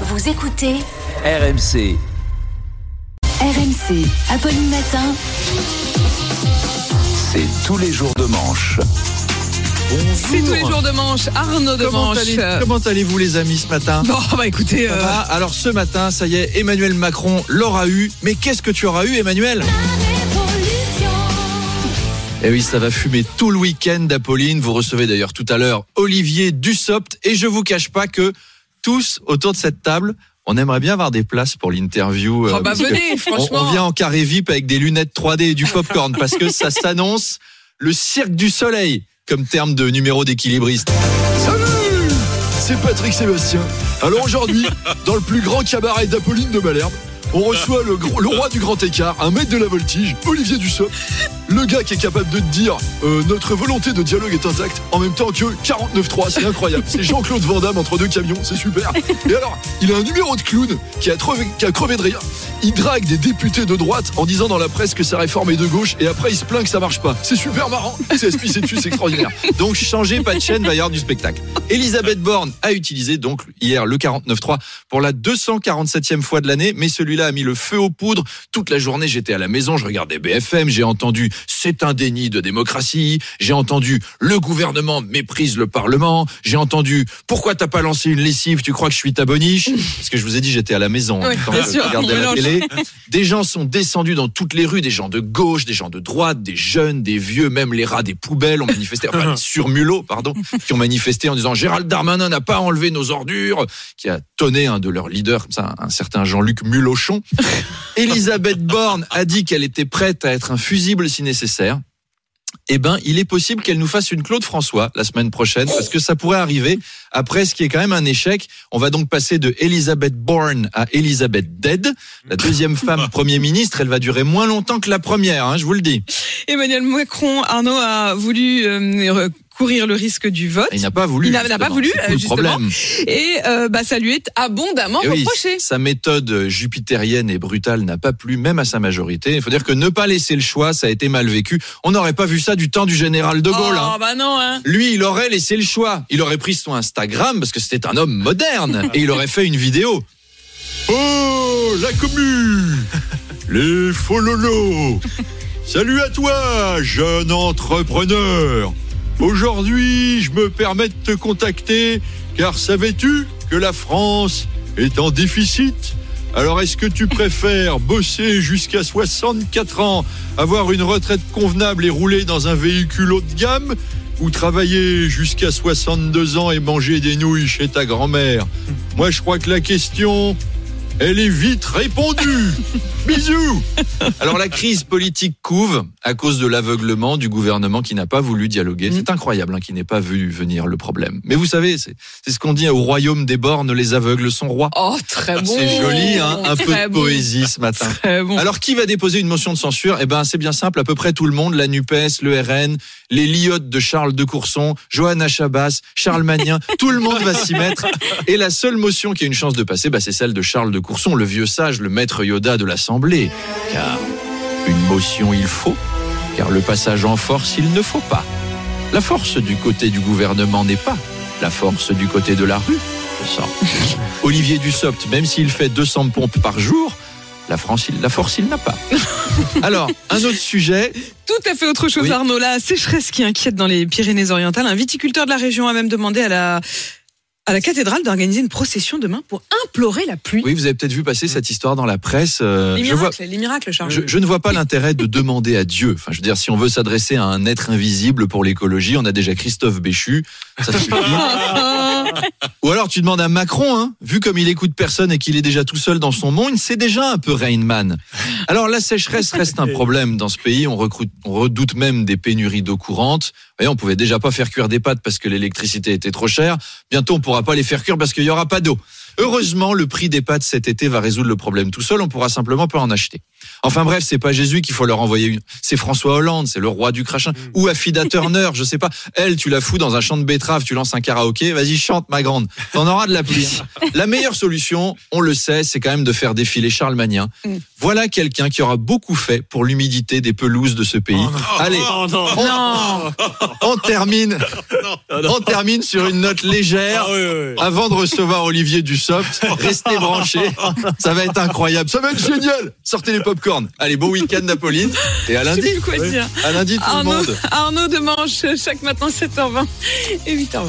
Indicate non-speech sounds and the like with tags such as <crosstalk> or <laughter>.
Vous écoutez RMC. RMC, Apolline Matin. C'est tous les jours de manche. C'est tous les jours de manche. Arnaud de Comment manche. allez- comment allez-vous les amis ce matin? Bon, bah écoutez, euh, Alors ce matin, ça y est, Emmanuel Macron l'aura eu. Mais qu'est-ce que tu auras eu Emmanuel? Eh oui, ça va fumer tout le week-end d'Apolline. Vous recevez d'ailleurs tout à l'heure Olivier Dussopt. Et je vous cache pas que tous autour de cette table, on aimerait bien avoir des places pour l'interview. oh, euh, bah on vient en carré VIP avec des lunettes 3D et du popcorn parce que ça s'annonce le cirque du soleil comme terme de numéro d'équilibriste. Salut C'est Patrick Sébastien. Alors aujourd'hui, dans le plus grand cabaret d'Apolline de Malherbe, on reçoit le, roi du grand écart, un maître de la voltige, Olivier Dussopt. Le gars qui est capable de te dire euh, notre volonté de dialogue est intacte en même temps que 49.3, c'est incroyable. C'est Jean-Claude Van Damme entre deux camions, c'est super. Et alors, il a un numéro de clown qui a, crevé, qui a crevé de rire. Il drague des députés de droite en disant dans la presse que sa réforme est de gauche et après il se plaint que ça marche pas. C'est super marrant. C'est esprit, c'est dessus, c'est extraordinaire. Donc changez pas de chaîne, va y avoir du spectacle. Elisabeth Borne a utilisé donc hier le 49.3 pour la 247e fois de l'année, mais celui-là a mis le feu aux poudres. Toute la journée, j'étais à la maison, je regardais BFM, j'ai entendu c'est un déni de démocratie, j'ai entendu le gouvernement méprise le Parlement, j'ai entendu pourquoi t'as pas lancé une lessive, tu crois que je suis ta boniche? Parce que je vous ai dit j'étais à la maison Oui, quand je sûr, regardais la télé. Des gens sont descendus dans toutes les rues, des gens de gauche, des gens de droite, des jeunes, des vieux, même les rats des poubelles ont manifesté, enfin <laughs> les surmulots, pardon, qui ont manifesté en disant Gérald Darmanin n'a pas enlevé nos ordures, qui a tonné un de leurs leaders, comme ça, un certain Jean-Luc Mulochon. <laughs> Elisabeth Borne a dit qu'elle était prête à être un fusible si nécessaire. Eh ben, il est possible qu'elle nous fasse une Claude François la semaine prochaine, parce que ça pourrait arriver après ce qui est quand même un échec. On va donc passer de Elizabeth Bourne à Elizabeth Dead. La deuxième femme <laughs> Premier ministre, elle va durer moins longtemps que la première, hein, je vous le dis. Emmanuel Macron, Arnaud a voulu euh, courir le risque du vote. Il n'a pas voulu. Il n'a- pas voulu, justement. problème. Et euh, bah, ça lui est abondamment Eh oui, reproché. sa méthode jupitérienne et brutale n'a pas plu, même à sa majorité. Il faut dire que ne pas laisser le choix, ça a été mal vécu. On n'aurait pas vu ça du temps du général de Gaulle. oh, hein. bah non, hein. Lui, il aurait laissé le choix. Il aurait pris son Instagram parce que c'était un homme moderne <laughs> et il aurait fait une vidéo. Oh, la commu <laughs> Les fololos Salut à toi, jeune entrepreneur Aujourd'hui, je me permets de te contacter car savais-tu que la France est en déficit? Alors est-ce que tu préfères bosser jusqu'à 64 ans, avoir une retraite convenable et rouler dans un véhicule haut de gamme ou travailler jusqu'à 62 ans et manger des nouilles chez ta grand-mère? Moi je crois que la question, elle est vite répondue. <laughs> Bisous Alors la crise politique couve à cause de l'aveuglement du gouvernement qui n'a pas voulu dialoguer. C'est incroyable hein, qui n'ait pas vu venir le problème. Mais vous savez, c'est ce qu'on dit au royaume des bornes, les aveugles sont rois. Oh, très bon. C'est joli, hein, un peu de bon. poésie ce matin. <laughs> Très bon. Alors qui va déposer une motion de censure? Eh ben c'est bien simple, à peu près tout le monde, la Nupes, le RN, les liottes de Charles de Courson, Johanna Chabas, Charles Magnin, <laughs> tout le monde va s'y mettre. Et la seule motion qui a une chance de passer, bah, c'est celle de Charles de Courson, le vieux sage, le maître Yoda de l'Assemblée. Car une motion il faut, car le passage en force il ne faut pas. La force du côté du gouvernement n'est pas la force du côté de la rue. Je sens. <laughs> Olivier Dussopt, même s'il fait 200 pompes par jour, la, France, il- la force, il n'a pas. <laughs> Alors, un autre sujet. Tout à fait autre chose, Oui. Arnaud. La sécheresse qui inquiète dans les Pyrénées-Orientales. Un viticulteur de la région a même demandé à la, à la cathédrale d'organiser une procession demain pour implorer la pluie. Oui, vous avez peut-être vu passer cette histoire dans la presse. euh, les je, vois, miracles, les miracles, Charles. je, je ne vois pas l'intérêt de demander à Dieu. Enfin, je veux dire, si on veut s'adresser à un être invisible pour l'écologie, on a déjà Christophe Béchu. Ça suffit. <laughs> Ou alors tu demandes à Macron, hein, vu comme il écoute personne et qu'il est déjà tout seul dans son monde, c'est déjà un peu Rain Man. Alors la sécheresse reste un problème dans ce pays. On, recrute, on redoute même des pénuries d'eau courante. Vous voyez, on pouvait déjà pas faire cuire des pâtes parce que l'électricité était trop chère. Bientôt, on pourra pas les faire cuire parce qu'il y aura pas d'eau. Heureusement, le prix des pâtes cet été va résoudre le problème tout seul. On pourra simplement pas en acheter. Enfin bref, c'est pas Jésus qu'il faut leur envoyer une. C'est François Hollande, c'est le roi du crachin. Ou Affida Turner, je sais pas. Elle, tu la fous dans un champ de betteraves, tu lances un karaoké, vas-y chante ma grande. T'en auras de la pluie. <laughs> La meilleure solution, on le sait, c'est quand même de faire défiler Charles Magnin. Mm. Voilà quelqu'un qui aura beaucoup fait pour l'humidité des pelouses de ce pays. Allez, Non, on termine. On termine sur une note légère. Avant de recevoir Olivier Dussopt. Soft. Restez branchés. Ça va être incroyable. Ça va être génial. Sortez les popcorn. Allez, bon week-end, Apolline. Et à Je sais lundi. plus quoi dire. À lundi, tout le monde. Arnaud de Manche, chaque matin 7h20 et 8h20.